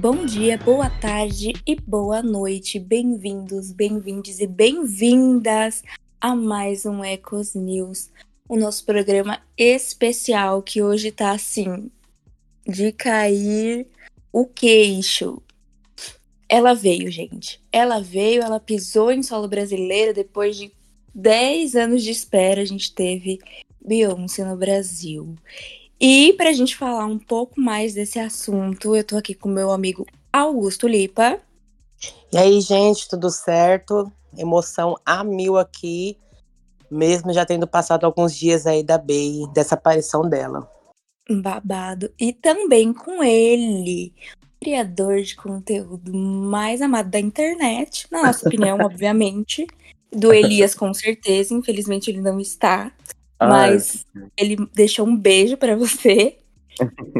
Bom dia, boa tarde e boa noite. Bem-vindos, bem-vindes e bem-vindas a mais um Ecos News, o nosso programa especial que hoje tá assim de cair o queixo. Ela veio, gente. Ela veio, ela pisou em solo brasileiro depois de 10 anos de espera. A gente teve Beyoncé no Brasil. E para a gente falar um pouco mais desse assunto, eu tô aqui com meu amigo Augusto Lipa. E aí, gente, tudo certo? Emoção a mil aqui, mesmo já tendo passado alguns dias aí da Bey, dessa aparição dela. Babado. E também com ele, criador de conteúdo mais amado da internet, na nossa opinião, obviamente. Do Elias, com certeza. Infelizmente, ele não está. Mas ele deixou um beijo para você.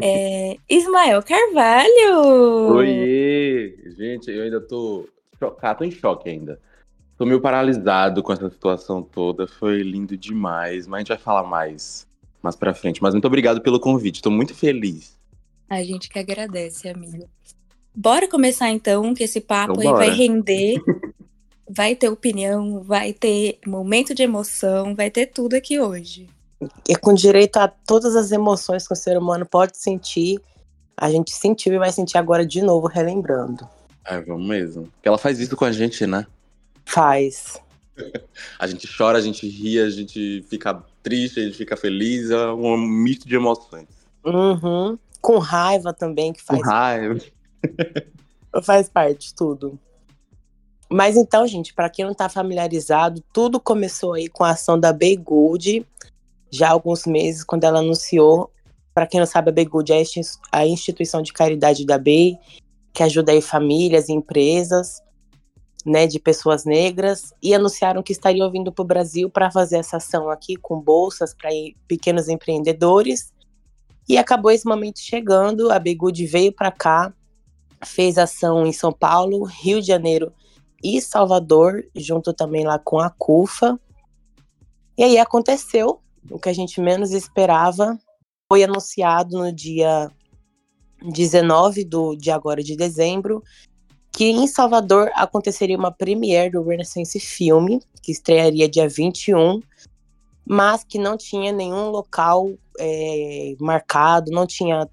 É, Ismael Carvalho! Oi, gente, eu ainda tô chocado, tô em choque ainda. Tô meio paralisado com essa situação toda, foi lindo demais, mas a gente vai falar mais mais pra frente. Mas muito obrigado pelo convite, tô muito feliz. A gente que agradece, amigo. Bora começar então, que esse papo Então aí vai render. vai ter opinião, vai ter momento de emoção, vai ter tudo aqui hoje. E com direito a todas as emoções que o ser humano pode sentir, a gente sentiu e vai sentir agora de novo, relembrando. É, vamos mesmo. Porque ela faz isso com a gente, né? Faz. A gente chora, a gente ri, a gente fica triste, a gente fica feliz, é um misto de emoções. Uhum. Com raiva também, que Com faz, raiva. faz parte, tudo. Mas então, gente, para quem não tá familiarizado, tudo começou aí com a ação da Bay Good, já há alguns meses, quando ela anunciou. Para quem não sabe, a Bay Good é a insti- a instituição de caridade da Bay, que ajuda aí famílias e empresas, né, de pessoas negras, e anunciaram que estariam vindo para o Brasil para fazer essa ação aqui com bolsas para pequenos empreendedores. E acabou esse momento chegando, a Bay Good veio para cá, fez ação em São Paulo, Rio de Janeiro e Salvador, junto também lá com a CUFA. E aí aconteceu o que a gente menos esperava. Foi anunciado no dia 19 do, de agora de dezembro que em Salvador aconteceria uma premiere do Renaissance Filme, que estrearia dia 21, mas que não tinha nenhum local é, marcado, não tinha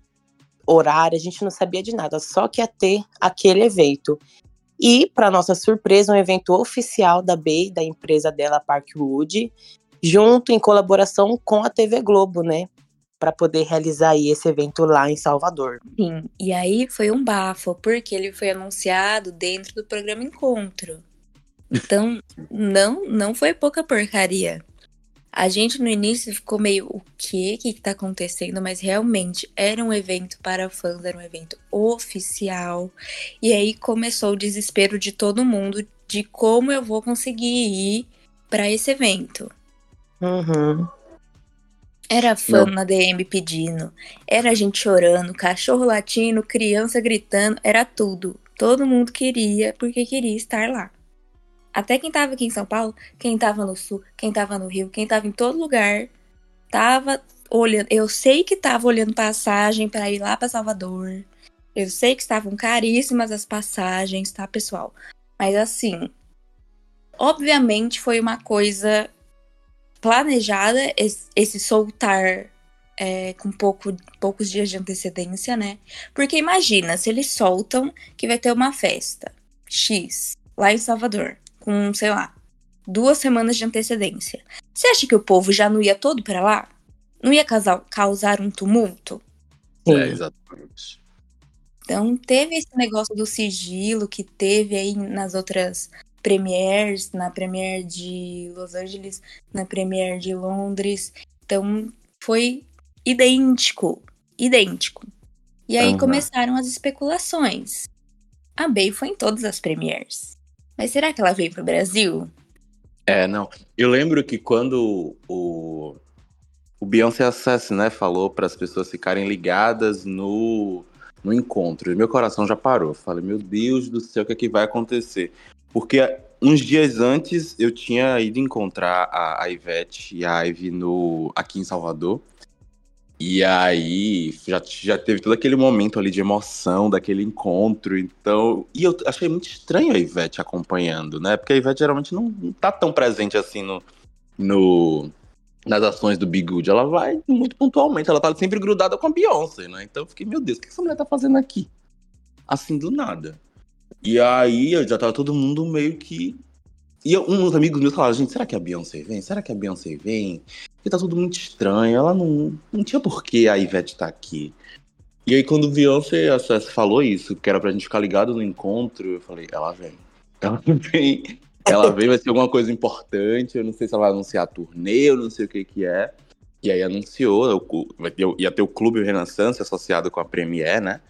horário, a gente não sabia de nada, só que ia ter aquele evento. E, para nossa surpresa, um evento oficial da Bay, da empresa dela, Parkwood, junto em colaboração com a TV Globo, né? Para poder realizar aí esse evento lá em Salvador. Sim, e aí foi um bafo, porque ele foi anunciado dentro do programa Encontro. Então, não, não foi pouca porcaria. A gente no início ficou meio, o que que tá acontecendo? Mas realmente era um evento para fãs, era um evento oficial. E aí começou o desespero de todo mundo de como eu vou conseguir ir para esse evento. Uhum. Era fã na DM pedindo, era gente chorando, cachorro latindo, criança gritando, era tudo. Todo mundo queria, porque queria estar lá. Até quem tava aqui em São Paulo, quem tava no Sul, quem tava no Rio, quem tava em todo lugar, tava olhando. Eu sei que tava olhando passagem para ir lá para Salvador. Eu sei que estavam caríssimas as passagens, tá, pessoal? Mas assim, obviamente foi uma coisa planejada esse, soltar é, com pouco, poucos dias de antecedência, né? Porque imagina, se eles soltam que vai ter uma festa X lá em Salvador, com, sei lá, duas semanas de antecedência. Você acha que o povo já não ia todo pra lá? Não ia causar, causar um tumulto? Sim. É, exatamente. Então teve esse negócio do sigilo que teve aí nas outras premieres, na premiere de Los Angeles, na premiere de Londres. Então foi idêntico, idêntico. E aí Aham. começaram as especulações. A Bey foi em todas as premieres. Mas será que ela veio pro Brasil? É, não. Eu lembro que quando o, o Beyoncé Access, né, falou para as pessoas ficarem ligadas no, no encontro, meu coração já parou. Eu falei, meu Deus do céu, o que é que vai acontecer? Porque uns dias antes eu tinha ido encontrar a, a Ivete e a Ivy no, aqui em Salvador. E aí já, já teve todo aquele momento ali de emoção daquele encontro. Então. E eu achei muito estranho a Ivete acompanhando, né? Porque a Ivete geralmente não, não tá tão presente assim no, no, nas ações do Big Good. Ela vai muito pontualmente, ela tá sempre grudada com a Beyoncé, né? Então eu fiquei, meu Deus, o que essa mulher tá fazendo aqui? Assim do nada. E aí já tava todo mundo meio que. E eu, uns amigos meus falaram, gente, será que a Beyoncé vem? Será que a Beyoncé vem? Porque tá tudo muito estranho. Ela não. Não tinha por que a Ivete tá aqui. E aí, quando Beyoncé falou isso, que era pra gente ficar ligado no encontro, eu falei, ela vem. Ela vem. Ela vem, vai ser alguma coisa importante. Eu não sei se ela vai anunciar a turnê, eu não sei o que que é. E aí anunciou, ter, ia ter o Clube Renaissance associado com a Premiere, né?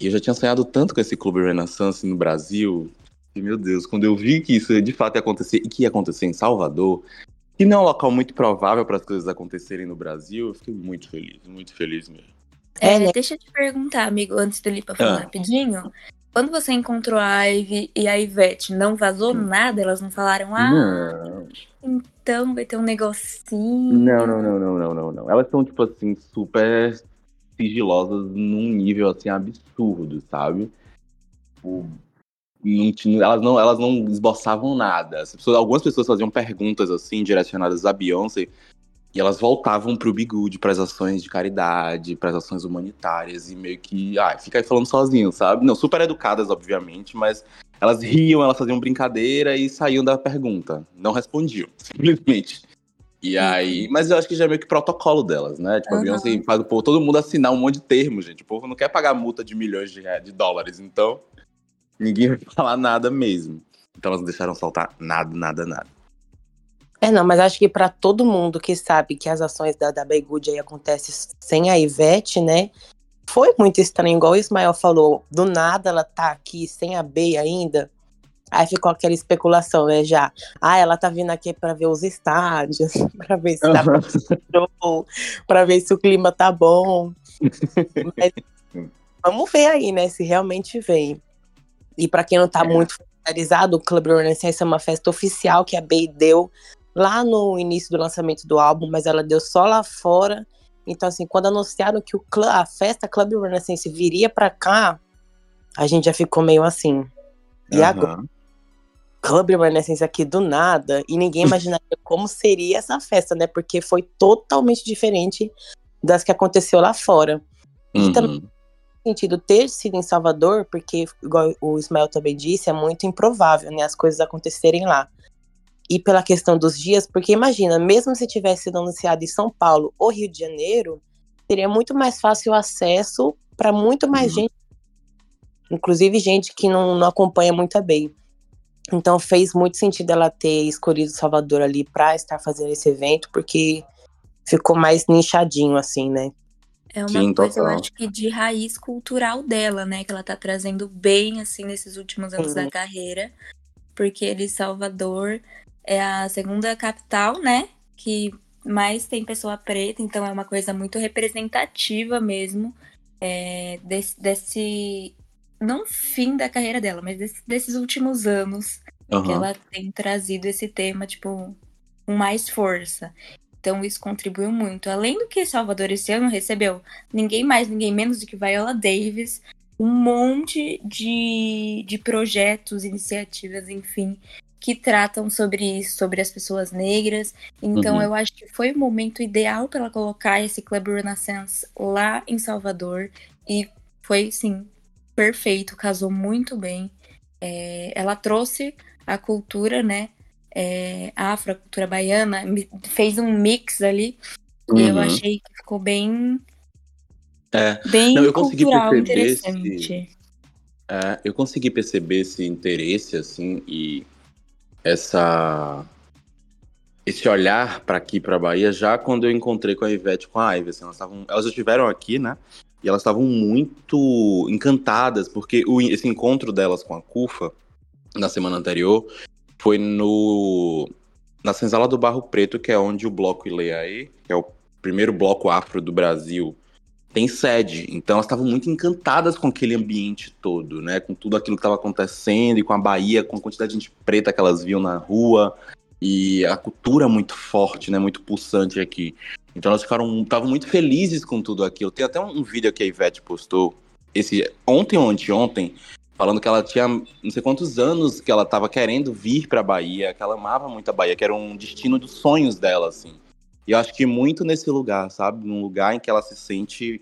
E eu já tinha sonhado tanto com esse Clube Renaissance no Brasil. E, meu Deus, quando eu vi que isso de fato ia acontecer e que ia acontecer em Salvador, que não é um local muito provável para as coisas acontecerem no Brasil, eu fiquei muito feliz, muito feliz mesmo. É, né? deixa eu te perguntar, amigo, antes do Lipa falar ah. rapidinho. Quando você encontrou a Ivy e a Ivete, não vazou hum. nada? Elas não falaram, ah, não. então vai ter um negocinho. Não, não, não, não, não, não, não. Elas são, tipo assim, super sigilosas num nível assim absurdo, sabe? O, não, elas, não, elas não esboçavam nada. Pessoas, algumas pessoas faziam perguntas assim, direcionadas a Beyoncé, e elas voltavam pro Bigude para as ações de caridade, para as ações humanitárias, e meio que, ah, fica aí falando sozinho, sabe? Não, super educadas, obviamente, mas elas riam, elas faziam brincadeira e saíam da pergunta. Não respondiam, simplesmente. E aí, mas eu acho que já é meio que protocolo delas, né? Tipo, uhum. a Beyoncé faz o povo, todo mundo assinar um monte de termos, gente. O povo não quer pagar multa de milhões de, de dólares, então ninguém vai falar nada mesmo. Então elas não deixaram saltar nada, nada, nada. É, não, mas acho que para todo mundo que sabe que as ações da, da Good aí acontecem sem a Ivete, né? Foi muito estranho, igual o Ismael falou. Do nada ela tá aqui sem a B ainda. Aí ficou aquela especulação, né, já. Ah, ela tá vindo aqui para ver os estádios, para ver se tá bom, para ver se o clima tá bom. Mas, vamos ver aí, né, se realmente vem. E para quem não tá é. muito familiarizado, o Club Renaissance é uma festa oficial que a Bey deu lá no início do lançamento do álbum, mas ela deu só lá fora. Então, assim, quando anunciaram que o a festa Club Renaissance viria para cá, a gente já ficou meio assim. E uhum. agora? Club Reminiscence aqui do nada e ninguém imaginaria como seria essa festa, né? Porque foi totalmente diferente das que aconteceu lá fora. Uhum. E também sentido ter sido em Salvador, porque, igual o Ismael também disse, é muito improvável, né? As coisas acontecerem lá. E pela questão dos dias, porque imagina, mesmo se tivesse sido anunciado em São Paulo ou Rio de Janeiro, seria muito mais fácil o acesso para muito mais uhum. gente, inclusive gente que não, não acompanha muito bem. Então fez muito sentido ela ter escolhido Salvador ali para estar fazendo esse evento, porque ficou mais nichadinho, assim, né? É uma Sim, coisa, total. eu acho que de raiz cultural dela, né? Que ela tá trazendo bem, assim, nesses últimos anos da carreira. Porque ele, Salvador, é a segunda capital, né? Que mais tem pessoa preta, então é uma coisa muito representativa mesmo é, desse, desse, não fim da carreira dela, mas desse, desses últimos anos uhum. que ela tem trazido esse tema, tipo, com mais força. Então isso contribuiu muito. Além do que Salvador esse ano recebeu ninguém mais, ninguém menos do que Viola Davis, um monte de, de projetos, iniciativas, enfim, que tratam sobre isso, sobre as pessoas negras. Então uhum. eu acho que foi o momento ideal para ela colocar esse Club Renaissance lá em Salvador. E foi, sim, perfeito, casou muito bem. É, ela trouxe a cultura, né? É, afro, a cultura baiana, fez um mix ali. Uhum. E eu uhum. achei que ficou bem. É. Bem Não, eu consegui perceber Esse, é, eu consegui perceber esse interesse, assim, e essa. Esse olhar para aqui, para Bahia, já quando eu encontrei com a Ivete com a Ivy. Assim, elas, tavam, elas já estiveram aqui, né? E elas estavam muito encantadas, porque o, esse encontro delas com a Cufa, na semana anterior, foi no na Senzala do Barro Preto, que é onde o Bloco Ileaê, que é o primeiro bloco afro do Brasil, tem sede. Então elas estavam muito encantadas com aquele ambiente todo, né? Com tudo aquilo que estava acontecendo e com a Bahia, com a quantidade de gente preta que elas viam na rua. E a cultura muito forte, né? Muito pulsante aqui. Então elas ficaram, estavam muito felizes com tudo aquilo. Tem até um vídeo que a Ivete postou esse ontem ou anteontem, falando que ela tinha não sei quantos anos que ela estava querendo vir para a Bahia, que ela amava muito a Bahia, que era um destino dos sonhos dela, assim. E eu acho que muito nesse lugar, sabe? Num lugar em que ela se sente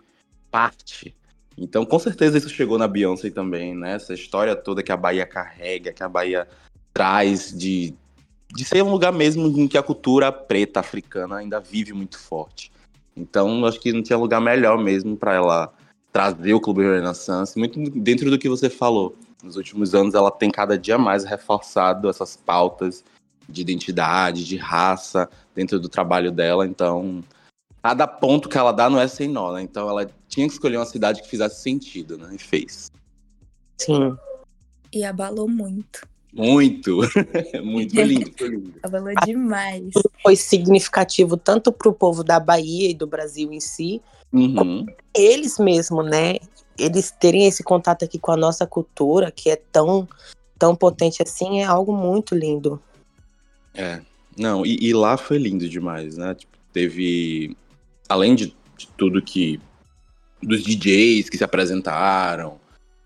parte. Então, com certeza isso chegou na Beyoncé também, né? Essa história toda que a Bahia carrega, que a Bahia traz de, de ser um lugar mesmo em que a cultura preta africana ainda vive muito forte. Então, acho que não tinha lugar melhor mesmo para ela trazer o Clube Renaissance, muito dentro do que você falou. Nos últimos anos, ela tem cada dia mais reforçado essas pautas de identidade, de raça, dentro do trabalho dela. Então, cada ponto que ela dá não é sem nó, né? Então, ela tinha que escolher uma cidade que fizesse sentido, né? E fez. Sim. E abalou muito. Muito, muito foi lindo, foi lindo. Abalou demais. Foi significativo tanto para o povo da Bahia e do Brasil em si, Uhum. eles mesmo, né? Eles terem esse contato aqui com a nossa cultura, que é tão, tão potente assim, é algo muito lindo. É, não, e, e lá foi lindo demais, né? Tipo, teve, além de, de tudo que, dos DJs que se apresentaram,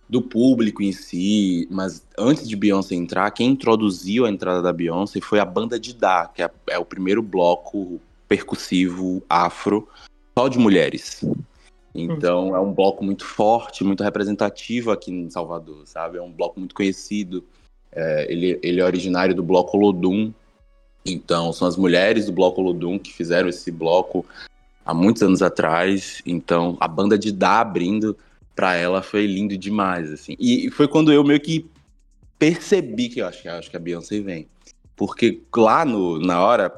do público em si, mas antes de Beyoncé entrar, quem introduziu a entrada da Beyoncé foi a banda de Da, que é, é o primeiro bloco percussivo afro só de mulheres. Então é um bloco muito forte, muito representativo aqui em Salvador, sabe? É um bloco muito conhecido. É, ele, ele é originário do bloco Olodum. Então são as mulheres do bloco Olodum que fizeram esse bloco há muitos anos atrás. Então a banda de Da abrindo para ela foi lindo demais, assim. E foi quando eu meio que percebi que eu acho, acho que a Beyoncé vem. Porque lá no, na hora,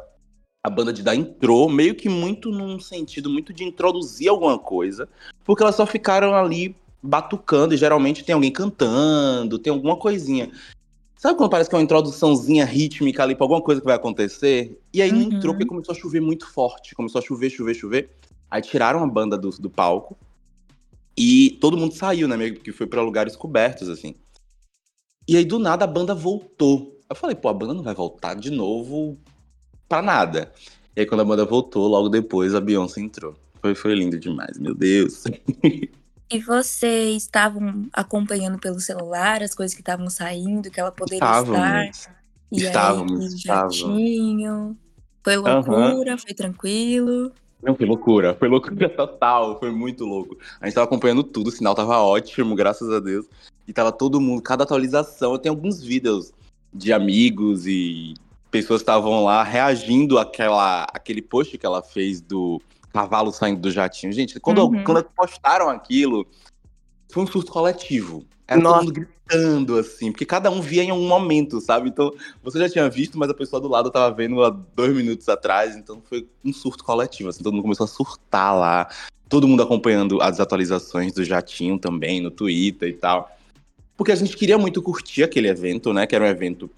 a banda de dar entrou meio que muito num sentido muito de introduzir alguma coisa, porque elas só ficaram ali batucando e geralmente tem alguém cantando, tem alguma coisinha. Sabe quando parece que é uma introduçãozinha rítmica ali pra alguma coisa que vai acontecer? E aí não Uhum. entrou porque começou a chover muito forte. Começou a chover, chover, chover. Aí tiraram a banda do, do palco. E todo mundo saiu, né? Meio que foi pra lugares cobertos, assim. E aí do nada a banda voltou. Eu falei, pô, a banda não vai voltar de novo pra nada. E aí quando a banda voltou, logo depois a Beyoncé entrou. Foi, foi lindo demais, meu Deus. E vocês estavam acompanhando pelo celular as coisas que estavam saindo, que ela poderia estar? Estávamos. E Estávamos, aí, estávamos. tinham. Foi loucura, foi tranquilo. Não, foi loucura, foi loucura total, foi muito louco. A gente tava acompanhando tudo, o sinal tava ótimo, graças a Deus. E tava todo mundo, cada atualização. Eu tenho alguns vídeos de amigos e pessoas estavam lá reagindo àquela, àquele post que ela fez do cavalo saindo do jatinho. Gente, quando, Uhum. quando postaram aquilo, foi um surto coletivo. Era Nossa. todo mundo gritando, assim, porque cada um via em um momento, sabe? Então, você já tinha visto, mas a pessoa do lado tava vendo há dois minutos atrás, então foi um surto coletivo, assim, todo mundo começou a surtar lá, todo mundo acompanhando as atualizações do Jatinho também, no Twitter e tal. Porque a gente queria muito curtir aquele evento, né? Que era um evento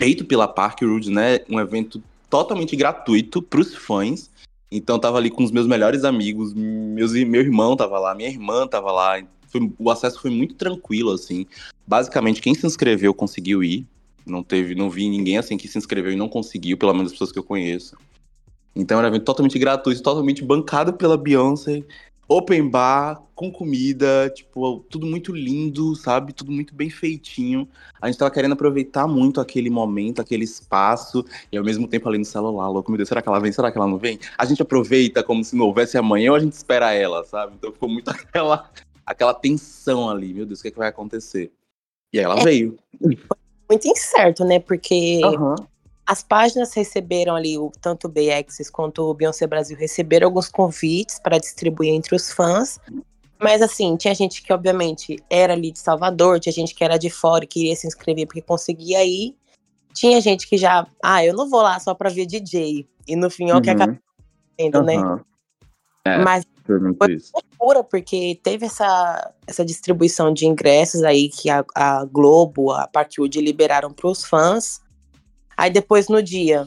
feito pela Park Road, né? Um evento totalmente gratuito pros fãs. Então tava ali com os meus melhores amigos, meus, meu irmão tava lá, minha irmã tava lá. Foi- o acesso foi muito tranquilo, assim. Basicamente, quem se inscreveu conseguiu ir. Não teve, não vi ninguém assim que se inscreveu e não conseguiu, pelo menos as pessoas que eu conheço. Então era um evento totalmente gratuito, totalmente bancado pela Beyoncé. Open bar, com comida, tipo, tudo muito lindo, sabe? Tudo muito bem feitinho. A gente tava querendo aproveitar muito aquele momento, aquele espaço, e ao mesmo tempo ali no celular, louco, meu Deus, será que ela vem? Será que ela não vem? A gente aproveita como se não houvesse amanhã ou a gente espera ela, sabe? Então ficou muito aquela, aquela tensão ali, meu Deus, o que, é que vai acontecer? E aí ela É. veio. Muito incerto, né? Porque Aham. As páginas receberam ali, o, tanto o BX quanto o Beyoncé Brasil receberam alguns convites para distribuir entre os fãs. Mas assim, tinha gente que obviamente era ali de Salvador, tinha gente que era de fora e queria se inscrever porque conseguia ir. Tinha gente que já, ah, eu não vou lá só pra ver DJ. E no fim, ó, que Uhum. acaba sendo, né? Aham. É. Mas Foi- isso. loucura, porque teve essa, essa distribuição de ingressos aí que a, a Globo, a Parkwood liberaram para os fãs. Aí depois no dia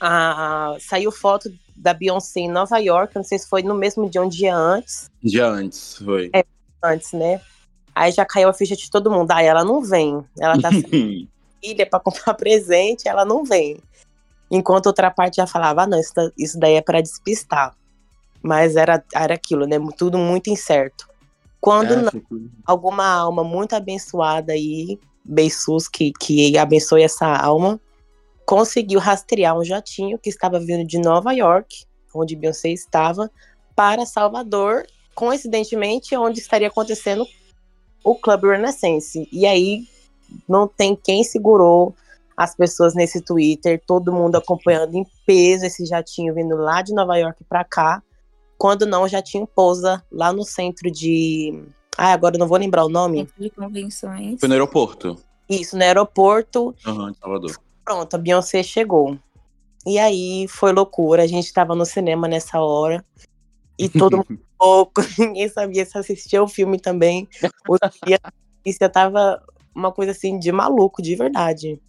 a- saiu foto da Beyoncé em Nova York, não sei se foi no mesmo dia, um dia antes, dia antes, foi. antes, né? Aí já caiu a ficha de todo mundo. Ah, ela não vem. Ela tá. filha para comprar presente, ela não vem. Enquanto outra parte já falava, ah, não, isso, isso daí é para despistar. Mas era, era aquilo, né? Tudo muito incerto. Quando é, não, alguma alma muito abençoada aí, Beissus, que, que abençoe essa alma, conseguiu rastrear um jatinho que estava vindo de Nova York, onde Beyoncé estava, para Salvador, coincidentemente onde estaria acontecendo o Club Renaissance. E aí não tem quem segurou as pessoas nesse Twitter, todo mundo acompanhando em peso esse jatinho vindo lá de Nova York para cá. Quando não, o jatinho pousa lá no centro de. Ah, agora eu não vou lembrar o nome. De convenções. Foi no aeroporto. Isso, no aeroporto. Uhum, de Salvador. Pronto, a Beyoncé chegou. E aí foi loucura. A gente tava no cinema nessa hora. E todo mundo louco, ninguém sabia se assistia o filme também. O dia, isso tava uma coisa assim de maluco, de verdade.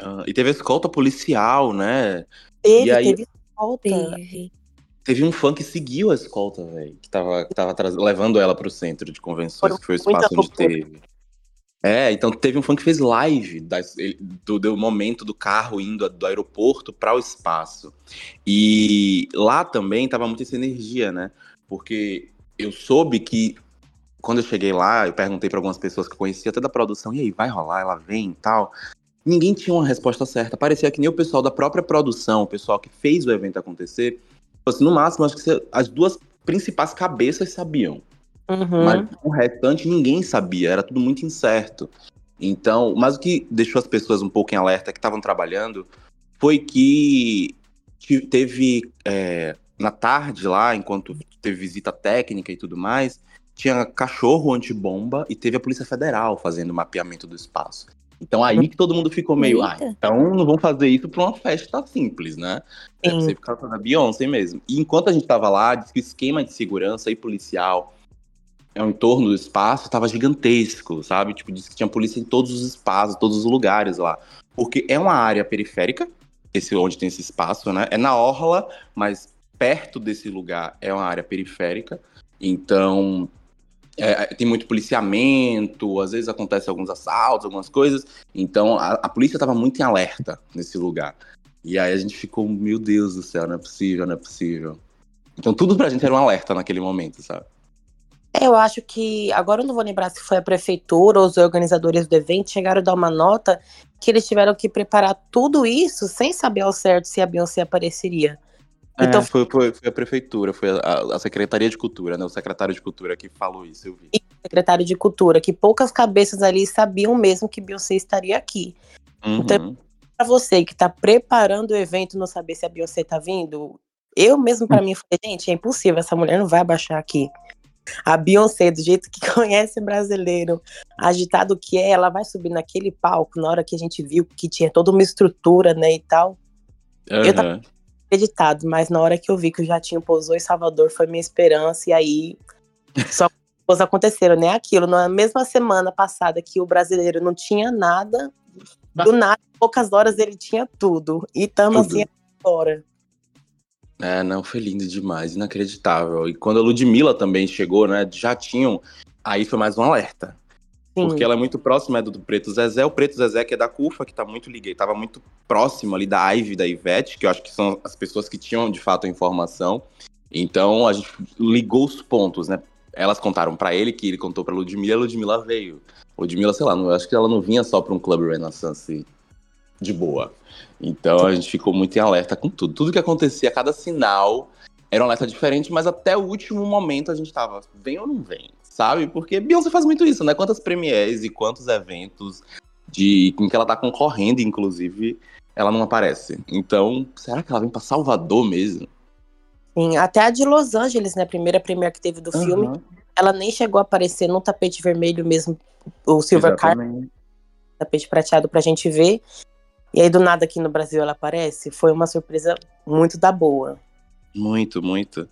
Uh, e teve escolta policial, né? Teve, e aí, teve escolta. Teve. Teve um fã que seguiu a escolta, velho. Que tava, que tava levando ela pro centro de convenções, que foi o espaço onde loucura. teve. É, então teve um fã que fez live do, do momento do carro indo do aeroporto para o espaço. E lá também tava muita essa energia, né? Porque eu soube que quando eu cheguei lá, eu perguntei para algumas pessoas que eu conhecia até da produção, e aí, vai rolar, ela vem e tal. Ninguém tinha uma resposta certa. Parecia que nem o pessoal da própria produção, o pessoal que fez o evento acontecer, assim, no máximo, acho que as duas principais cabeças sabiam. Uhum. Mas o restante ninguém sabia, era tudo muito incerto. Então, mas o que deixou as pessoas um pouco em alerta que estavam trabalhando foi que teve é, na tarde lá, enquanto teve visita técnica e tudo mais, tinha cachorro antibomba e teve a Polícia Federal fazendo mapeamento do espaço. Então aí que todo mundo ficou meio, ah, então não vão fazer isso para uma festa simples, né? Deve ser por causa da Beyoncé mesmo. E enquanto a gente tava lá, disse que o esquema de segurança e policial é, o entorno do espaço estava gigantesco, sabe? Tipo, disse que tinha polícia em todos os espaços, todos os lugares lá. Porque é uma área periférica, esse onde tem esse espaço, né? É na orla, mas perto desse lugar é uma área periférica. Então, é, tem muito policiamento, às vezes acontece alguns assaltos, algumas coisas. Então, a, a polícia estava muito em alerta nesse lugar. E aí a gente ficou, meu Deus do céu, não é possível, não é possível. Então, tudo pra gente era um alerta naquele momento, sabe? É, eu acho que, agora eu não vou lembrar se foi a prefeitura ou os organizadores do evento, chegaram a dar uma nota que eles tiveram que preparar tudo isso sem saber ao certo se a Beyoncé apareceria. É, então, foi, foi, foi, a prefeitura, foi a, a, Secretaria de Cultura, né? O secretário de Cultura que falou isso, eu vi. E secretário de Cultura, que poucas cabeças ali sabiam mesmo que Beyoncé estaria aqui. Uhum. Então, para você que tá preparando o evento não saber se a Beyoncé tá vindo, eu mesmo para hum. mim falei, gente, é impossível, essa mulher não vai abaixar aqui. A Beyoncé, do jeito que conhece brasileiro, agitado que é, ela vai subir naquele palco na hora que a gente viu que tinha toda uma estrutura, né, e tal. Uhum. Eu tava acreditado, mas na hora que eu vi que o jatinho pousou em Salvador foi minha esperança, e aí só coisas aconteceram, né? Aquilo, na mesma semana passada que o brasileiro não tinha nada, do nada, em poucas horas ele tinha tudo. E estamos assim agora. É, não, foi lindo demais, inacreditável. E quando a Ludmilla também chegou, né, já tinham. Aí foi mais um alerta. Sim. Porque ela é muito próxima é do, do Preto Zezé. O Preto Zezé, que é da CUFA, que tá muito ligado, tava muito próximo ali da Ivy, da Ivete, que eu acho que são as pessoas que tinham de fato a informação. Então a gente ligou os pontos, né? Elas contaram para ele, que ele contou pra Ludmilla, a Ludmilla veio. Ludmilla, sei lá, não, eu acho que ela não vinha só pra um Club Renaissance de boa. Então a gente ficou muito em alerta com tudo. Tudo que acontecia, cada sinal era um alerta diferente, mas até o último momento a gente tava, vem ou não vem, sabe? Porque Beyoncé faz muito isso, né? Quantas premieres e quantos eventos de em que ela tá concorrendo, inclusive, ela não aparece. Então, será que ela vem para Salvador mesmo? Sim, até a de Los Angeles, né? A primeira premiere que teve do uhum. filme, ela nem chegou a aparecer no tapete vermelho mesmo, o Silver Card, tapete prateado pra gente ver. E aí, do nada, aqui no Brasil ela aparece. Foi uma surpresa muito da boa. Muito, muito.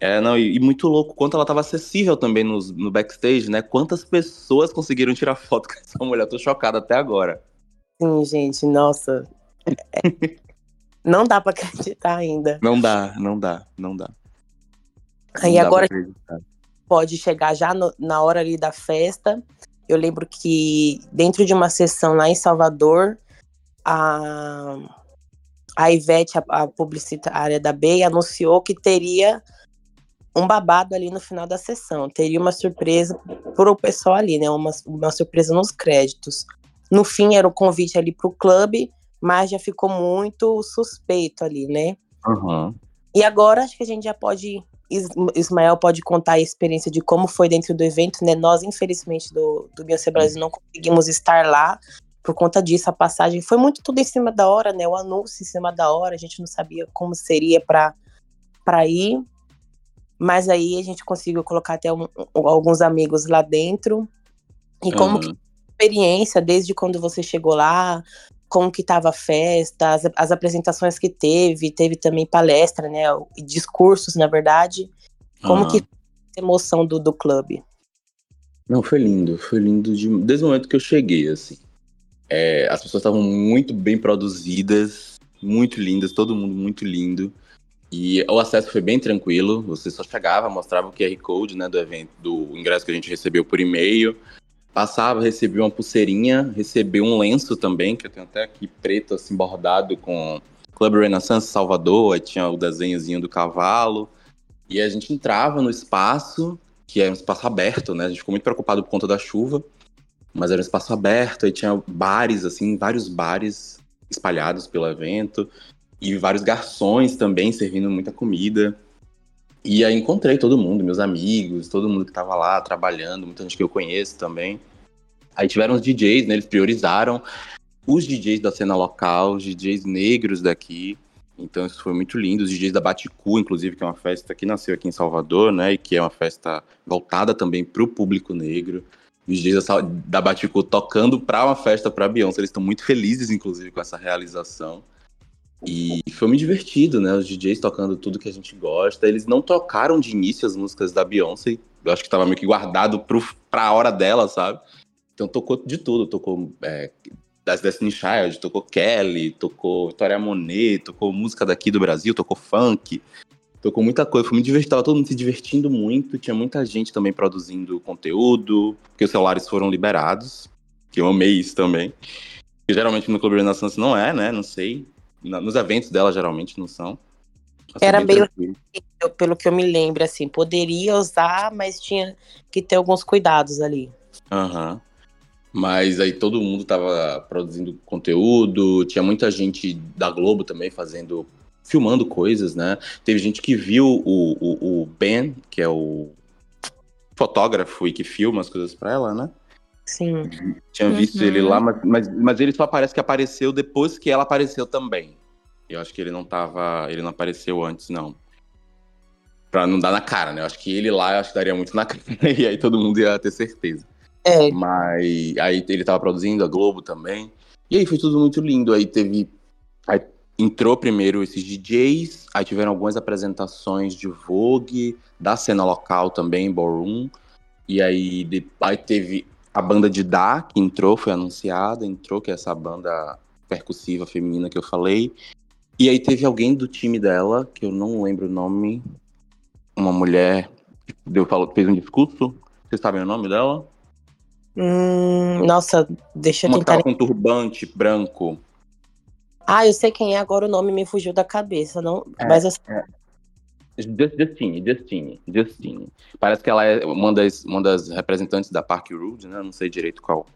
É, não, e, e muito louco quanto ela estava acessível também no, no backstage, né? Quantas pessoas conseguiram tirar foto com essa mulher? Tô chocada até agora. Sim, gente, nossa. É, não dá para acreditar ainda. Não dá, não dá, não dá. Aí não agora pode chegar já no, na hora ali da festa Eu lembro que dentro de uma sessão lá em Salvador, a, a Ivete, a, a publicitária da BEI, anunciou que teria um babado ali no final da sessão. Teria uma surpresa para o pessoal ali, né? Uma, uma surpresa nos créditos. No fim, era o convite ali para o clube, mas já ficou muito suspeito ali, né? Uhum. E agora acho que a gente já pode. Ismael pode contar a experiência de como foi dentro do evento, né? Nós, infelizmente, do, do Beyoncé Brasil não conseguimos estar lá por conta disso. A passagem foi muito tudo em cima da hora, né? O anúncio em cima da hora, a gente não sabia como seria para ir. Mas aí a gente conseguiu colocar até um, alguns amigos lá dentro. E como uhum. que experiência desde quando você chegou lá, como que estava a festa, as, as, apresentações que teve, teve também palestra, né, discursos, na verdade. Como uhum. que a emoção do, do clube? Não, foi lindo, foi lindo de, desde o momento que eu cheguei, assim. É, as pessoas estavam muito bem produzidas, muito lindas, todo mundo muito lindo. E o acesso foi bem tranquilo, você só chegava, mostrava o QR Code né, do evento, do ingresso que a gente recebeu por e-mail, Passava, recebi uma pulseirinha, recebi um lenço também, que eu tenho até aqui preto, assim, bordado com Club Renaissance Salvador, aí tinha o desenhozinho do cavalo. E a gente entrava no espaço, que é um espaço aberto, né? A gente ficou muito preocupado por conta da chuva, mas era um espaço aberto, aí tinha bares, assim, vários bares espalhados pelo evento, e vários garçons também servindo muita comida. E aí encontrei todo mundo, meus amigos, todo mundo que tava lá trabalhando, muita gente que eu conheço também. Aí tiveram os DJs, né? Eles priorizaram os DJs da cena local, os DJs negros daqui. Então isso foi muito lindo. Os DJs da Baticu, inclusive, que é uma festa que nasceu aqui em Salvador, né? E que é uma festa voltada também para o público negro. Os DJs da Baticu tocando para uma festa para Beyoncé. Eles estão muito felizes, inclusive, com essa realização. E foi muito divertido, né? Os DJs tocando tudo que a gente gosta. Eles não tocaram de início as músicas da Beyoncé. Eu acho que tava meio que guardado pro, pra hora dela, sabe? Então tocou de tudo. Tocou é, das Destiny Child, tocou Kelly, tocou Vitória Monet, tocou música daqui do Brasil, tocou funk. Tocou muita coisa, foi muito divertido, tava todo mundo se divertindo muito, tinha muita gente também produzindo conteúdo, porque os celulares foram liberados, que eu amei isso também. Que geralmente no Clube Renaissance não é, né? Não sei nos eventos dela geralmente não são. Era meio pelo que eu me lembro, assim, poderia usar, mas tinha que ter alguns cuidados ali. Aham. Uhum. Mas aí todo mundo tava produzindo conteúdo, tinha muita gente da Globo também fazendo, filmando coisas, né? Teve gente que viu o, o, o Ben, que é o fotógrafo e que filma as coisas pra ela, né? Sim. Tinha visto uhum. ele lá, mas, mas, mas ele só parece que apareceu depois que ela apareceu também. Eu acho que ele não tava. Ele não apareceu antes, não. Pra não dar na cara, né? Eu acho que ele lá, eu acho que daria muito na cara. e aí todo mundo ia ter certeza. É. Mas aí ele tava produzindo a Globo também. E aí foi tudo muito lindo. Aí teve. Aí entrou primeiro esses DJs, aí tiveram algumas apresentações de Vogue, da cena local também, Ballroom. E aí, de, aí teve a banda de Da, que entrou, foi anunciada, entrou, que é essa banda percussiva feminina que eu falei. E aí teve alguém do time dela, que eu não lembro o nome, uma mulher, deu, falou, fez um discurso. Vocês sabem o nome dela? Hum, nossa, deixa eu uma tentar. Uma com turbante branco. Ah, eu sei quem é, agora o nome me fugiu da cabeça, não. É, mas assim, é. Justine, Justine, Justine. Parece que ela é uma das, uma das representantes da Park Road, né? Não sei direito qual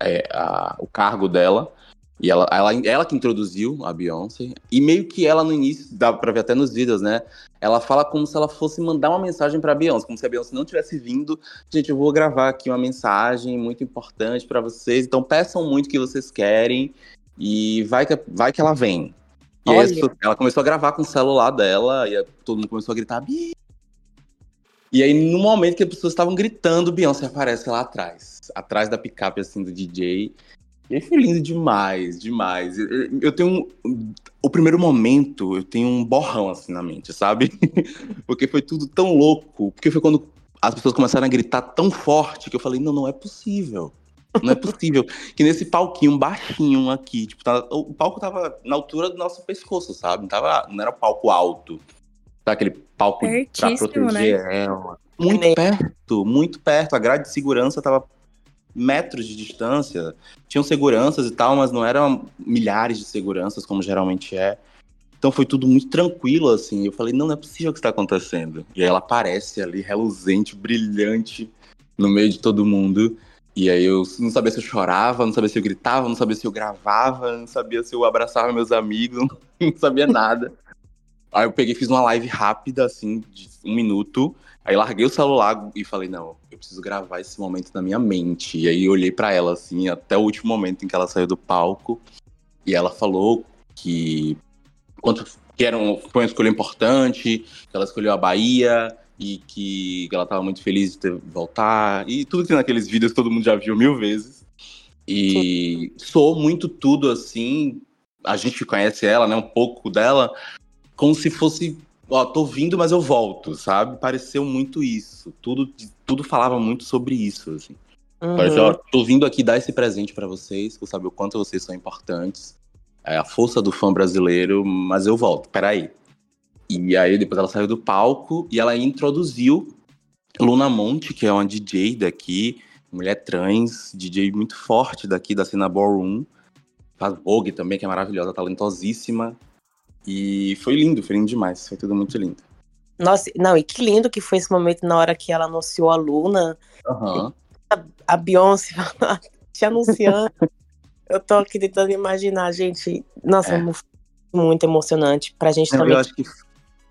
é a, o cargo dela. E ela, ela, ela que introduziu a Beyoncé. E meio que ela no início, dá pra ver até nos vídeos, né? Ela fala como se ela fosse mandar uma mensagem pra Beyoncé, como se a Beyoncé não tivesse vindo. Gente, eu vou gravar aqui uma mensagem muito importante para vocês. Então peçam muito o que vocês querem. E vai que, vai que ela vem. E aí, ela começou a gravar com o celular dela, e todo mundo começou a gritar, Bi! E aí, no momento que as pessoas estavam gritando, Beyoncé aparece lá atrás, atrás da picape, assim, do DJ. E aí foi lindo demais, demais. Eu, eu tenho um, O primeiro momento, eu tenho um borrão, assim, na mente, sabe? porque foi tudo tão louco. Porque foi quando as pessoas começaram a gritar tão forte que eu falei, não, não é possível. Não é possível. que nesse palquinho baixinho aqui, tipo, tá, o palco tava na altura do nosso pescoço, sabe? Não, tava, não era palco alto. Tá aquele palco Pertíssimo, pra proteger né? ela. Muito perto, muito perto. A grade de segurança tava metros de distância. Tinham seguranças e tal, mas não eram milhares de seguranças, como geralmente é. Então foi tudo muito tranquilo, assim. Eu falei, não, não é possível o que está acontecendo. E aí ela aparece ali, reluzente, brilhante, no meio de todo mundo. E aí eu não sabia se eu chorava, não sabia se eu gritava, não sabia se eu gravava, não sabia se eu abraçava meus amigos, não sabia nada. Aí eu peguei fiz uma live rápida, assim, de um minuto. Aí larguei o celular e falei, não, eu preciso gravar esse momento na minha mente. E aí eu olhei para ela, assim, até o último momento em que ela saiu do palco. E ela falou que quanto que era um, foi uma escolha importante, que ela escolheu a Bahia e que ela estava muito feliz de ter voltar. E tudo que tem naqueles vídeos todo mundo já viu mil vezes. E sou muito tudo assim. A gente conhece ela, né? Um pouco dela, como se fosse, ó, tô vindo, mas eu volto, sabe? Pareceu muito isso. Tudo, tudo falava muito sobre isso, assim. Uhum. Pareceu, ó, tô vindo aqui dar esse presente para vocês, por saber o quanto vocês são importantes. É a força do fã brasileiro, mas eu volto, peraí. E aí depois ela saiu do palco e ela introduziu Luna Monte, que é uma DJ daqui, mulher trans, DJ muito forte daqui da cena Ballroom. Faz Vogue também, que é maravilhosa, talentosíssima. E foi lindo, foi lindo demais. Foi tudo muito lindo. Nossa, não, e que lindo que foi esse momento na hora que ela anunciou a Luna. Uhum. A, a Beyoncé te anunciando. eu tô aqui tentando imaginar, gente. Nossa, é. muito emocionante. Pra gente não, também. Eu acho que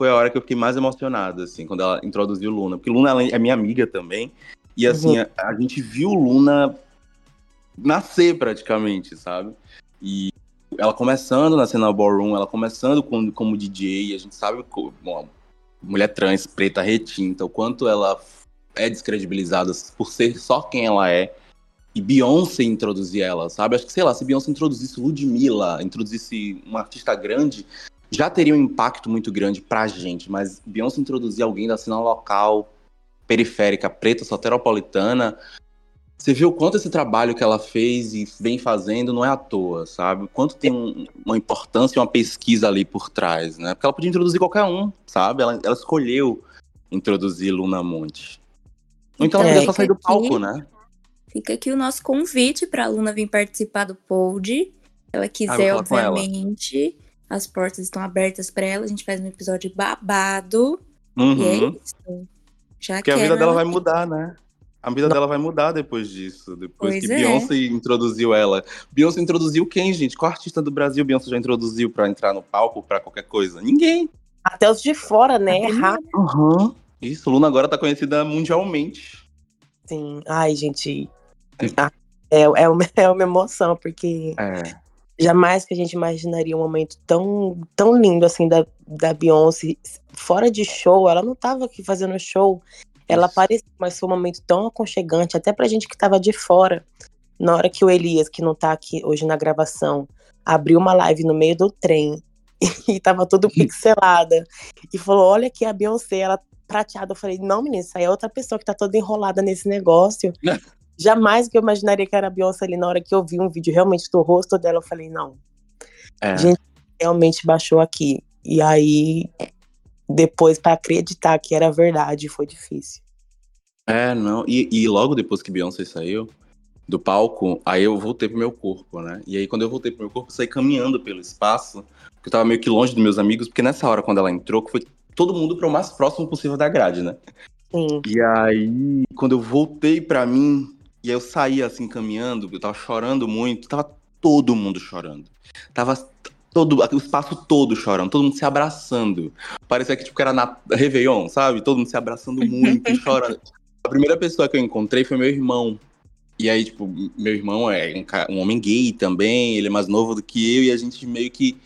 foi a hora que eu fiquei mais emocionado, assim, quando ela introduziu Luna. Porque Luna é minha amiga também. E assim, uhum. a, a gente viu Luna nascer praticamente, sabe? E ela começando na cena ballroom, ela começando com, como DJ, a gente sabe, bom, mulher trans, preta, retinta, o quanto ela é descredibilizada por ser só quem ela é. E Beyoncé introduzir ela, sabe? Acho que, sei lá, se Beyoncé introduzisse Ludmilla, introduzisse uma artista grande, já teria um impacto muito grande pra gente. Mas Beyoncé introduzir alguém da cena local, periférica, preta, soteropolitana, você o quanto esse trabalho que ela fez e vem fazendo não é à toa, sabe? Quanto tem um, uma importância e uma pesquisa ali por trás, né? Porque ela podia introduzir qualquer um, sabe? Ela, ela escolheu introduzir Luna Monte. Então ela podia só sair do palco, né? Fica aqui o nosso convite para a Luna vir participar do pod. Se ela quiser, ah, obviamente. As portas estão abertas para ela. A gente faz um episódio babado. Uhum. E é isso. Já Porque a vida dela vai mudar, né? A vida dela vai mudar depois disso. Depois pois que é. Beyoncé introduziu ela. Beyoncé introduziu quem, gente? Qual artista do Brasil Beyoncé já introduziu para entrar no palco para qualquer coisa? Ninguém. Até os de fora, né? Rápido. Uhum. Isso, Luna agora tá conhecida mundialmente. Sim. Ai, gente. É, é, uma, é uma emoção, porque é. Jamais que a gente imaginaria um momento tão, tão lindo assim da, da Beyoncé. Fora de show, ela não tava aqui fazendo show ela apareceu, mas foi um momento tão aconchegante, até pra gente que tava de fora. Na hora que o Elias, que não tá aqui hoje na gravação, abriu uma live no meio do trem e tava tudo pixelada e falou: Olha aqui a Beyoncé, ela prateada. Eu falei: Não, menina, isso aí é outra pessoa que tá toda enrolada nesse negócio. Jamais que eu imaginaria que era a Beyoncé ali. Na hora que eu vi um vídeo realmente do rosto dela, eu falei: Não. É. Gente, realmente baixou aqui. E aí depois para acreditar que era verdade foi difícil. É, não. E, e, logo depois que Beyoncé saiu do palco, aí eu voltei pro meu corpo, né? E aí quando eu voltei pro meu corpo, eu saí caminhando pelo espaço, porque eu tava meio que longe dos meus amigos, porque nessa hora, quando ela entrou, foi todo mundo pro mais próximo possível da grade, né? Sim. E aí, quando eu voltei para mim, e eu saí assim caminhando, eu tava chorando muito, tava todo mundo chorando. Tava todo, o espaço todo chorando, todo mundo se abraçando. Parecia que tipo, era na Réveillon, sabe? Todo mundo se abraçando muito chorando. A primeira pessoa que eu encontrei foi meu irmão. E aí, tipo, meu irmão é um, um, homem gay também, ele é mais novo do que eu, e a gente meio que.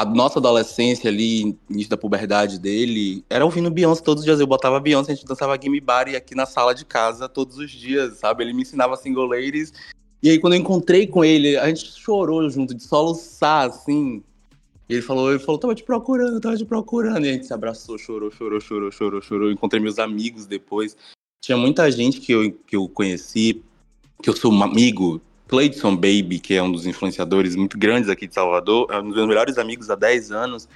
A nossa adolescência ali, início da puberdade dele, era ouvindo Beyoncé todos os dias. Eu botava Beyoncé, a gente dançava Game Bar aqui na sala de casa todos os dias, sabe? Ele me ensinava single ladies e aí, quando eu encontrei com ele, a gente chorou junto, de soluçar, assim. E ele falou, ele falou, tava te procurando, tava te procurando. E a gente se abraçou, chorou, chorou, chorou, chorou, chorou. Encontrei meus amigos depois. Tinha muita gente que eu, que eu conheci, que eu sou um amigo. Cleidson Baby, que é um dos influenciadores muito grandes aqui de Salvador, é um dos meus melhores amigos há 10 anos,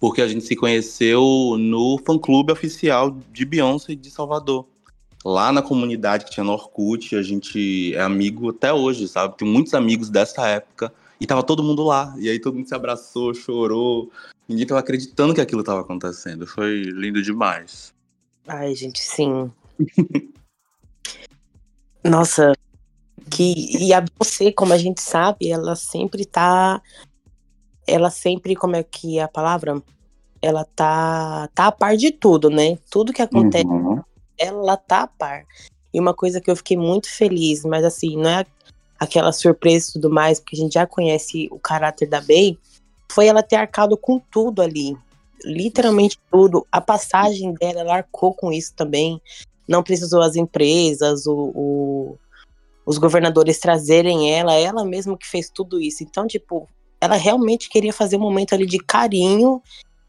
porque a gente se conheceu no fã-clube oficial de Beyoncé de Salvador. lá na comunidade que tinha no Orkut, a gente é amigo até hoje, sabe? Tem muitos amigos dessa época. E tava todo mundo lá. E aí todo mundo se abraçou, chorou. Ninguém tava acreditando que aquilo tava acontecendo. Foi lindo demais. Ai, gente, sim. Nossa, que e a você, como a gente sabe, ela sempre tá ela sempre, como é que é a palavra? Ela tá tá a par de tudo, né? Tudo que acontece, uhum. ela tá a par. E uma coisa que eu fiquei muito feliz, mas assim, não é aquela surpresa e tudo mais, porque a gente já conhece o caráter da Bey, foi ela ter arcado com tudo ali. Literalmente tudo. A passagem dela, ela arcou com isso também. Não precisou as empresas, o, o os governadores trazerem ela, ela mesma que fez tudo isso. Então, tipo, ela realmente queria fazer um momento ali de carinho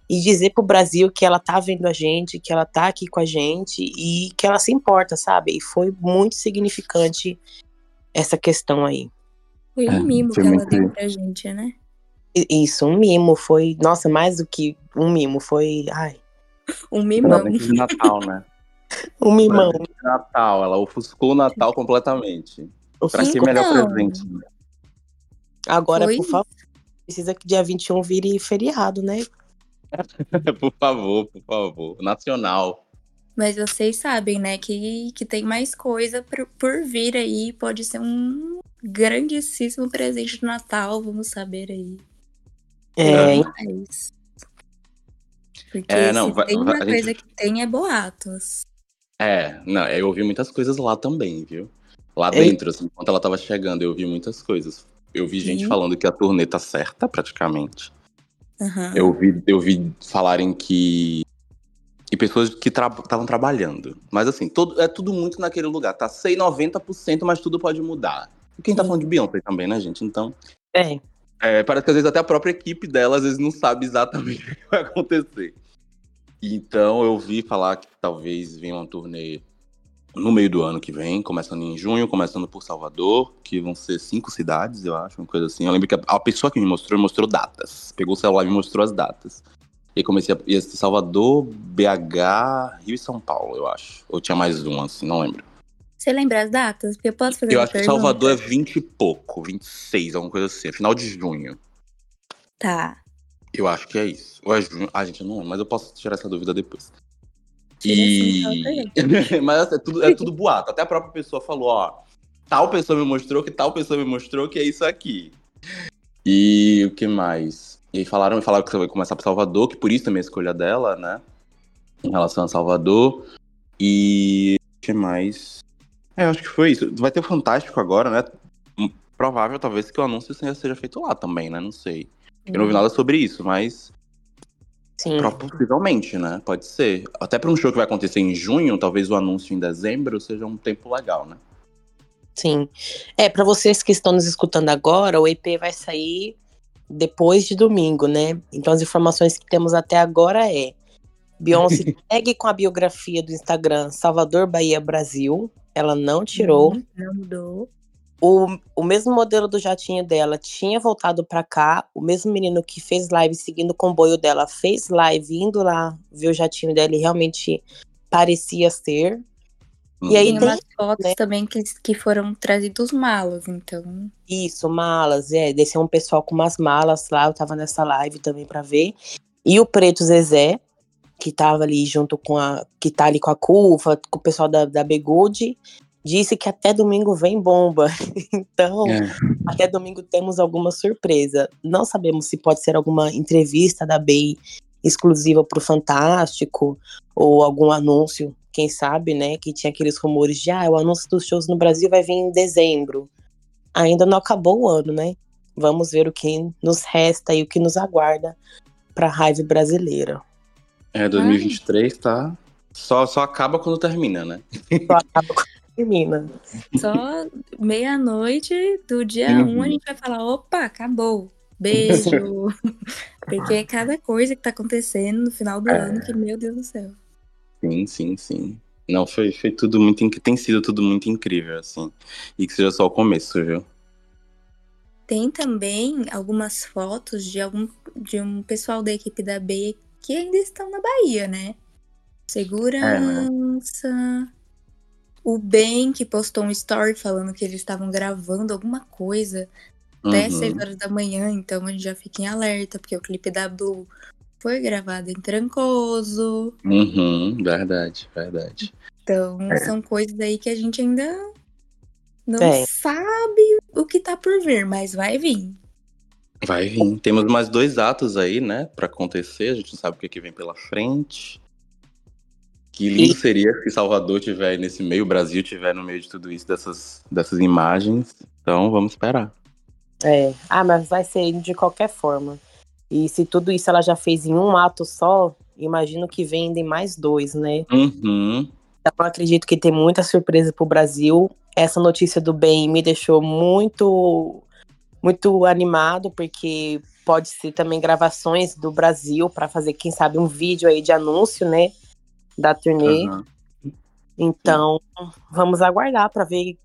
e dizer pro Brasil que ela tá vendo a gente, que ela tá aqui com a gente e que ela se importa, sabe? E foi muito significante essa questão aí. Foi um é, mimo que ela deu pra gente, né? Isso, um mimo. Foi, nossa, mais do que um mimo. Foi, ai. Um mimão. De Natal, né? Um mimão. Natal, ela ofuscou o Natal completamente. Pra ser melhor não. presente. Agora, Foi? por favor, precisa que dia 21 vire feriado, né? por favor, por favor. Nacional. Mas vocês sabem, né, que, que tem mais coisa por, por vir aí. Pode ser um grandíssimo presente de Natal, vamos saber aí. É. Porque é, não, vai, tem uma vai, coisa gente... que tem é boatos. É, não, eu ouvi muitas coisas lá também, viu? Lá dentro, assim, enquanto ela tava chegando, eu ouvi muitas coisas. Eu vi gente falando que a turnê tá certa, praticamente. Uhum. Eu, vi, eu vi falarem que. E pessoas que estavam tra trabalhando. Mas assim, todo, é tudo muito naquele lugar. Tá 100, 90%, mas tudo pode mudar. E quem tá falando de Beyoncé também, né, gente? Então. É. é. Parece que às vezes até a própria equipe dela às vezes não sabe exatamente o que vai acontecer. Então eu vi falar que talvez venha uma turnê no meio do ano que vem, começando em junho, começando por Salvador, que vão ser cinco cidades, eu acho, uma coisa assim. Eu lembro que a, pessoa que me mostrou, mostrou datas. Pegou o celular e me mostrou as datas. E comecei a ir Salvador, BH, Rio e São Paulo, eu acho. Ou tinha mais um, assim, não lembro. Você lembra as datas? Porque eu posso fazer Eu acho pergunta? que Salvador é 20 e pouco, 26, alguma coisa assim, final de junho. Tá. Eu acho que é isso. Ou é junho. Ah, gente, eu não lembro, mas eu posso tirar essa dúvida depois. E... mas assim, é tudo, é tudo boato. Até a própria pessoa falou, ó. Tal pessoa me mostrou que tal pessoa me mostrou que é isso aqui. E o que mais? E falaram, falaram que você vai começar por Salvador, que por isso também a escolha dela, né? Em relação a Salvador. E o que mais? É, eu acho que foi isso. Vai ter o Fantástico agora, né? Provável, talvez, que o anúncio seja feito lá também, né? Não sei. Eu não vi nada sobre isso, mas. Sim. Possivelmente, né? Pode ser. Até para um show que vai acontecer em junho, talvez o anúncio em dezembro seja um tempo legal, né? Sim. É, para vocês que estão nos escutando agora, o EP vai sair depois de domingo, né? Então as informações que temos até agora é Beyoncé segue com a biografia do Instagram Salvador Bahia Brasil. Ela não tirou. Não mudou. O, o mesmo modelo do jatinho dela tinha voltado para cá. O mesmo menino que fez live seguindo o comboio dela fez live indo lá ver o jatinho dela e realmente parecia ser. E aí tem, tem umas fotos né? também que, que foram trazidos malas, então. Isso, malas, é. Desceu um pessoal com umas malas lá, eu tava nessa live também para ver. E o Preto Zezé, que tava ali junto com a. que tá ali com a Cufa, com o pessoal da, da Begood disse que até domingo vem bomba. Então, é. até domingo temos alguma surpresa. Não sabemos se pode ser alguma entrevista da Bey exclusiva para o Fantástico ou algum anúncio, quem sabe, né? Que tinha aqueles rumores de ah, o anúncio dos shows no Brasil vai vir em dezembro. Ainda não acabou o ano, né? Vamos ver o que nos resta e o que nos aguarda para a raiva brasileira. É, 2023 Ai. tá. Só, só acaba quando termina, né? Só acaba quando termina. Só meia-noite do dia 1 um, a gente vai falar: opa, acabou. Beijo. Porque é cada coisa que tá acontecendo no final do é. ano que, meu Deus do céu. Sim, sim, sim. Não, foi, foi tudo muito. Tem sido tudo muito incrível, assim. E que seja só o começo, viu? Tem também algumas fotos de algum de um pessoal da equipe da B que ainda estão na Bahia, né? Segurança. É, né? O Ben que postou um story falando que eles estavam gravando alguma coisa até Uhum. 6 horas da manhã, então a gente já fica em alerta, porque o clipe da Blue foi gravado em Trancoso. Uhum, verdade, verdade. Então, É. são coisas aí que a gente ainda não É. sabe o que tá por vir, mas vai vir. Vai vir. Temos mais dois atos aí, né, pra acontecer. A gente não sabe o que, que vem pela frente. Que lindo seria se Salvador tiver nesse meio, o Brasil tiver no meio de tudo isso, dessas, dessas imagens. Então, vamos esperar. É. Ah, mas vai ser de qualquer forma. E se tudo isso ela já fez em um ato só, imagino que vendem mais dois, né? Uhum. Então, acredito que tem muita surpresa pro Brasil. Essa notícia do bem me deixou muito, muito animado, porque pode ser também gravações do Brasil para fazer, quem sabe, um vídeo aí de anúncio, né? Da turnê. Aham. Então, vamos aguardar para ver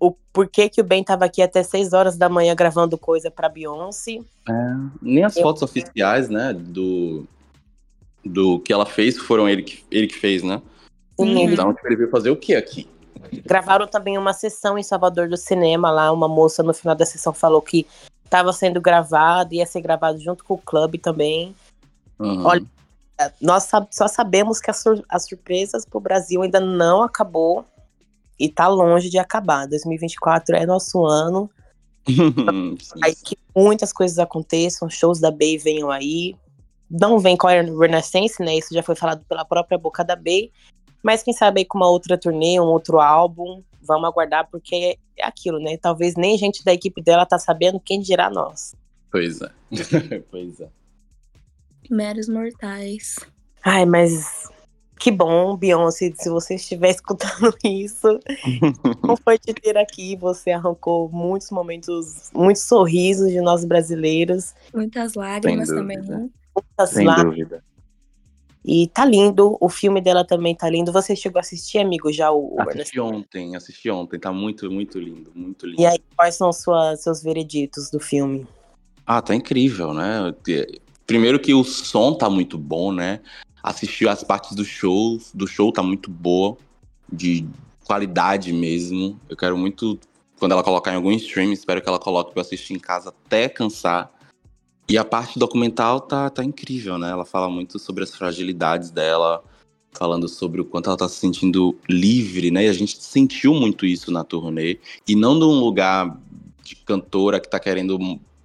o porquê que o Ben tava aqui até 6 horas da manhã gravando coisa para Beyoncé. Nem as Eu- fotos oficiais, né, do, do que ela fez foram ele que, ele que fez, né? Sim, Uhum. ele- Então, tipo, ele veio fazer o que aqui? Gravaram também uma sessão em Salvador do cinema lá. Uma moça no final da sessão falou que estava sendo gravado, ia ser gravado junto com o clube também. Uhum. Olha, Nós só sabemos que as, sur- as surpresas pro Brasil ainda não acabou e tá longe de acabar. 2024 é nosso ano. Aí que muitas coisas aconteçam, shows da Bey venham aí. Não vem com a Renaissance, né? Isso já foi falado pela própria boca da Bey. Mas quem sabe aí com uma outra turnê, um outro álbum. Vamos aguardar, porque é aquilo, né? Talvez nem gente da equipe dela tá sabendo, quem dirá nós. Pois é. pois é. Meros mortais. Ai, mas que bom, Beyoncé, se você estiver escutando isso. Não foi te ter aqui, você arrancou muitos momentos, muitos sorrisos de nós brasileiros. Muitas lágrimas também. né? Muitas Sem lá. dúvida. E tá lindo, o filme dela também tá lindo. Você chegou a assistir, amigo, já o, o Assisti ontem, assisti ontem. Tá muito, muito lindo, muito lindo. E aí, quais são sua, seus vereditos do filme? Ah, tá incrível, né? Primeiro que o som tá muito bom, né? Assistir as partes do show, do show tá muito boa, de qualidade mesmo. Eu quero muito, quando ela colocar em algum stream, espero que ela coloque pra eu assistir em casa até cansar. E a parte documental tá, tá incrível, né? Ela fala muito sobre as fragilidades dela, falando sobre o quanto ela tá se sentindo livre, né? E a gente sentiu muito isso na turnê. E não num lugar de cantora que tá querendo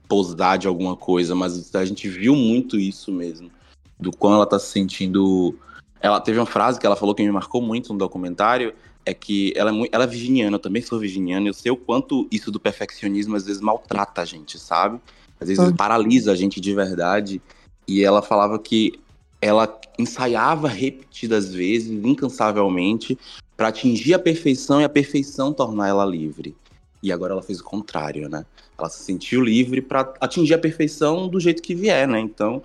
posar de alguma coisa, mas a gente viu muito isso mesmo. Do quão ela tá se sentindo. Ela teve uma frase que ela falou que me marcou muito no documentário. É que ela é, muito, ela é virginiana, eu também sou virginiana, eu sei o quanto isso do perfeccionismo às vezes maltrata a gente, sabe? Às vezes Hum. paralisa a gente de verdade. E ela falava que ela ensaiava repetidas vezes, incansavelmente, para atingir a perfeição e a perfeição tornar ela livre. E agora ela fez o contrário, né? Ela se sentiu livre para atingir a perfeição do jeito que vier, né? Então,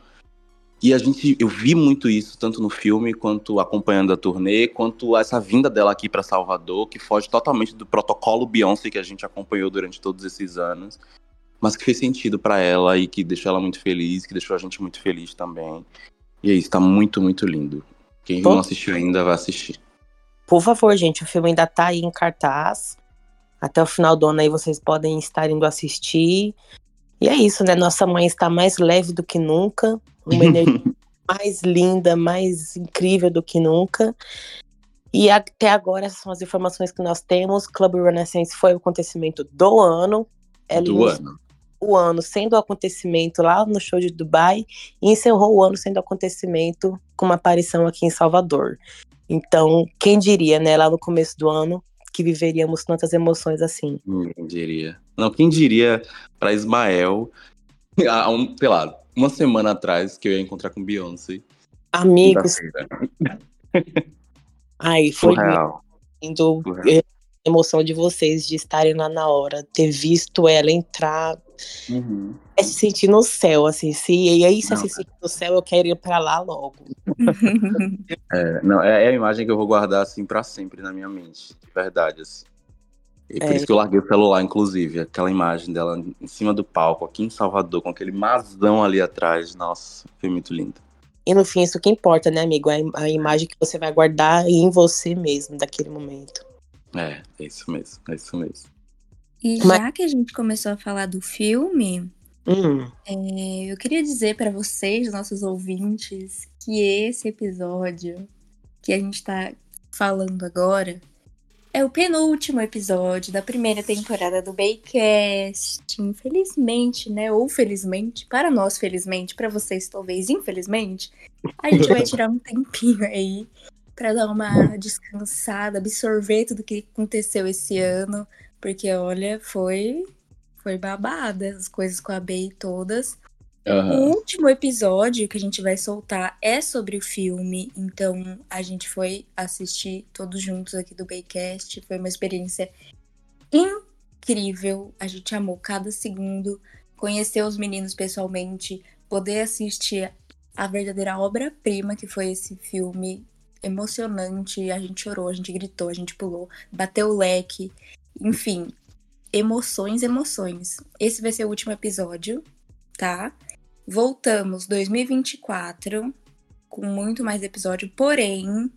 e a gente, eu vi muito isso tanto no filme quanto acompanhando a turnê, quanto essa vinda dela aqui para Salvador, que foge totalmente do protocolo Beyoncé que a gente acompanhou durante todos esses anos, mas que fez sentido para ela e que deixou ela muito feliz, que deixou a gente muito feliz também. E é isso, tá muito, muito lindo. Quem Pô. não assistiu ainda vai assistir. Por favor, gente, o filme ainda tá aí em cartaz. Até o final do ano aí vocês podem estar indo assistir. E é isso, né? Nossa mãe está mais leve do que nunca. Uma energia mais linda, mais incrível do que nunca. E até agora, essas são as informações que nós temos. Club Renaissance foi o acontecimento do ano. Ela do iniciou ano. o ano sendo o acontecimento lá no show de Dubai e encerrou o ano sendo o acontecimento com uma aparição aqui em Salvador. Então, quem diria, né, lá no começo do ano, que viveríamos tantas emoções assim. Quem diria? Não, quem diria para Ismael, há um, sei lá, uma semana atrás, que eu ia encontrar com Beyoncé. Amigos, ai, foi lindo. É, emoção de vocês de estarem lá na hora, ter visto ela entrar, Uhum. é se sentir no céu, assim. Se, e aí, se Não, se sentir no céu, eu quero ir pra lá logo. É, não, é, é a imagem que eu vou guardar assim para sempre na minha mente, de verdade. Assim. E por É. isso que eu larguei o celular, inclusive, aquela imagem dela em cima do palco, aqui em Salvador, com aquele masão ali atrás. Nossa, foi muito lindo. E no fim, isso que importa, né, amigo? Im- a imagem que você vai guardar em você mesmo, daquele momento. É, é isso mesmo, é isso mesmo. E Mas- já que a gente começou a falar do filme, Hum, é, eu queria dizer para vocês, nossos ouvintes, que esse episódio que a gente tá falando agora é o penúltimo episódio da primeira temporada do Baycast. Infelizmente, né? Ou felizmente, para nós, felizmente, para vocês, talvez, infelizmente, a gente vai tirar um tempinho aí para dar uma descansada, absorver tudo que aconteceu esse ano, porque olha, foi foi babada as coisas com a Bey todas. O último episódio que a gente vai soltar é sobre o filme, então a gente foi assistir todos juntos aqui do Baycast. Foi uma experiência incrível. A gente amou cada segundo, conhecer os meninos pessoalmente, poder assistir a verdadeira obra-prima que foi esse filme emocionante. A gente chorou, a gente gritou, a gente pulou, bateu o leque, enfim, emoções, emoções. Esse vai ser o último episódio, tá? Voltamos 2024 com muito mais episódio, porém,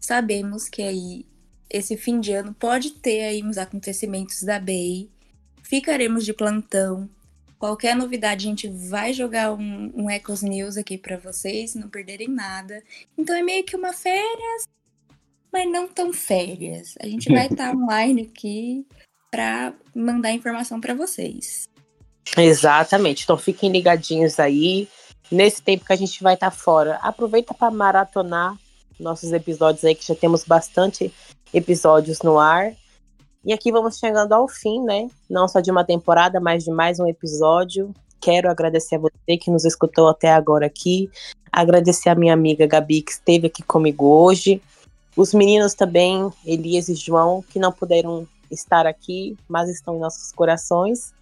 sabemos que aí esse fim de ano pode ter aí uns acontecimentos da Bay. Ficaremos de plantão. Qualquer novidade a gente vai jogar um, um Ecos News aqui para vocês, não perderem nada. Então é meio que uma férias, mas não tão férias. A gente vai estar online aqui para mandar informação para vocês. exatamente. Então fiquem ligadinhos aí. Nesse tempo que a gente vai estar fora, aproveita para maratonar nossos episódios aí, que já temos bastante episódios no ar. E aqui vamos chegando ao fim, né? Não só de uma temporada, mas de mais um episódio. Quero agradecer a você que nos escutou até agora aqui. Agradecer a minha amiga Gabi, que esteve aqui comigo hoje. Os meninos também, Elias e João, que não puderam estar aqui, mas estão em nossos corações.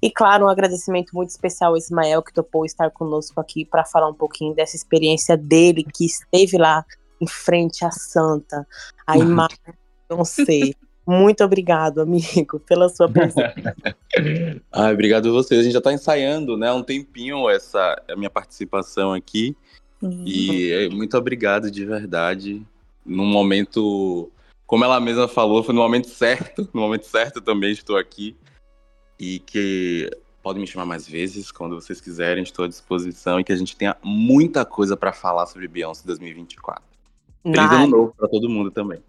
E claro, um agradecimento muito especial ao Ismael, que topou estar conosco aqui para falar um pouquinho dessa experiência dele, que esteve lá em frente à Santa, a imagem, não sei. Muito obrigado, amigo, pela sua presença. Ai, obrigado a vocês. A gente já tá ensaiando, né, há um tempinho essa a minha participação aqui. E é, muito obrigado de verdade. Num momento, como ela mesma falou, foi no momento certo. No momento certo também estou aqui. E que podem me chamar mais vezes, quando vocês quiserem, estou à disposição. E que a gente tenha muita coisa para falar sobre Beyoncé 2024. Feliz ano novo para todo mundo também.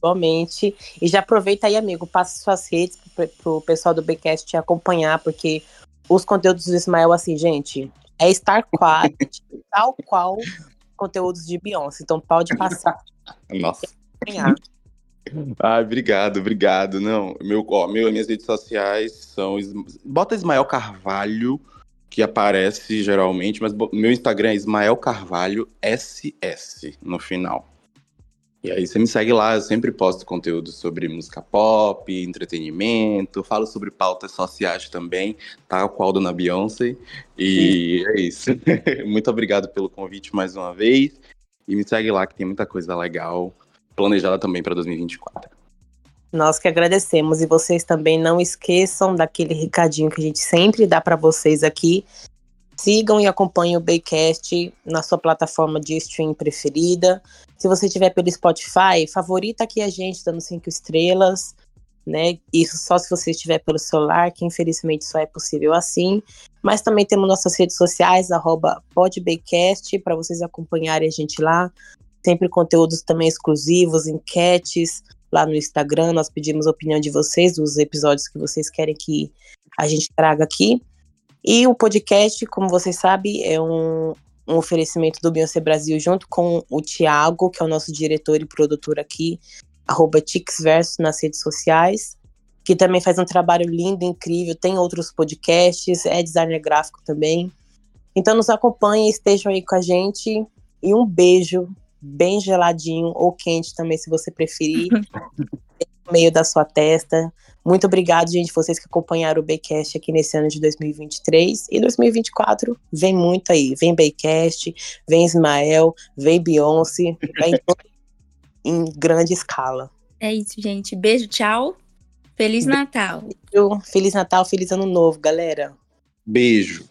Igualmente. E já aproveita aí, amigo, passa suas redes pro, pro pessoal do Bcast te acompanhar, porque os conteúdos do Ismael, assim, gente, é Star Quality, tal qual conteúdos de Beyoncé. Então pode passar Nossa. Ai, obrigado, obrigado. Não, meu, ó, meu, minhas redes sociais são. Bota Ismael Carvalho, que aparece geralmente, mas meu Instagram é Ismael Carvalho SS no final. E aí você me segue lá, eu sempre posto conteúdo sobre música pop, entretenimento, falo sobre pautas sociais também, tal qual Dona Beyoncé. E é isso. Muito obrigado pelo convite mais uma vez. E me segue lá que tem muita coisa legal planejada também para 2024. Nós que agradecemos. E vocês também não esqueçam daquele recadinho que a gente sempre dá para vocês aqui. Sigam e acompanhem o Baycast na sua plataforma de stream preferida. Se você estiver pelo Spotify, favorita aqui a gente, dando cinco estrelas. Né? Isso só se você estiver pelo celular, que infelizmente só é possível assim. Mas também temos nossas redes sociais, podbaycast, para vocês acompanharem a gente lá. Sempre conteúdos também exclusivos, enquetes, lá no Instagram. Nós pedimos a opinião de vocês, dos episódios que vocês querem que a gente traga aqui. E o podcast, como vocês sabem, é um, um oferecimento do Beyoncé Brasil junto com o Tiago, que é o nosso diretor e produtor aqui, arroba Tixverso nas redes sociais, que também faz um trabalho lindo, incrível, tem outros podcasts, é designer gráfico também. Então nos acompanhem, estejam aí com a gente e um beijo bem geladinho ou quente também, se você preferir, no meio da sua testa. Muito obrigado, gente, vocês que acompanharam o Baycast aqui nesse ano de 2023. E 2024 vem muito aí. Vem Baycast, vem Ismael, vem Beyoncé, vem em grande escala. É isso, gente. Beijo, tchau. Feliz Natal. Feliz Natal, feliz Ano Novo, galera. Beijo.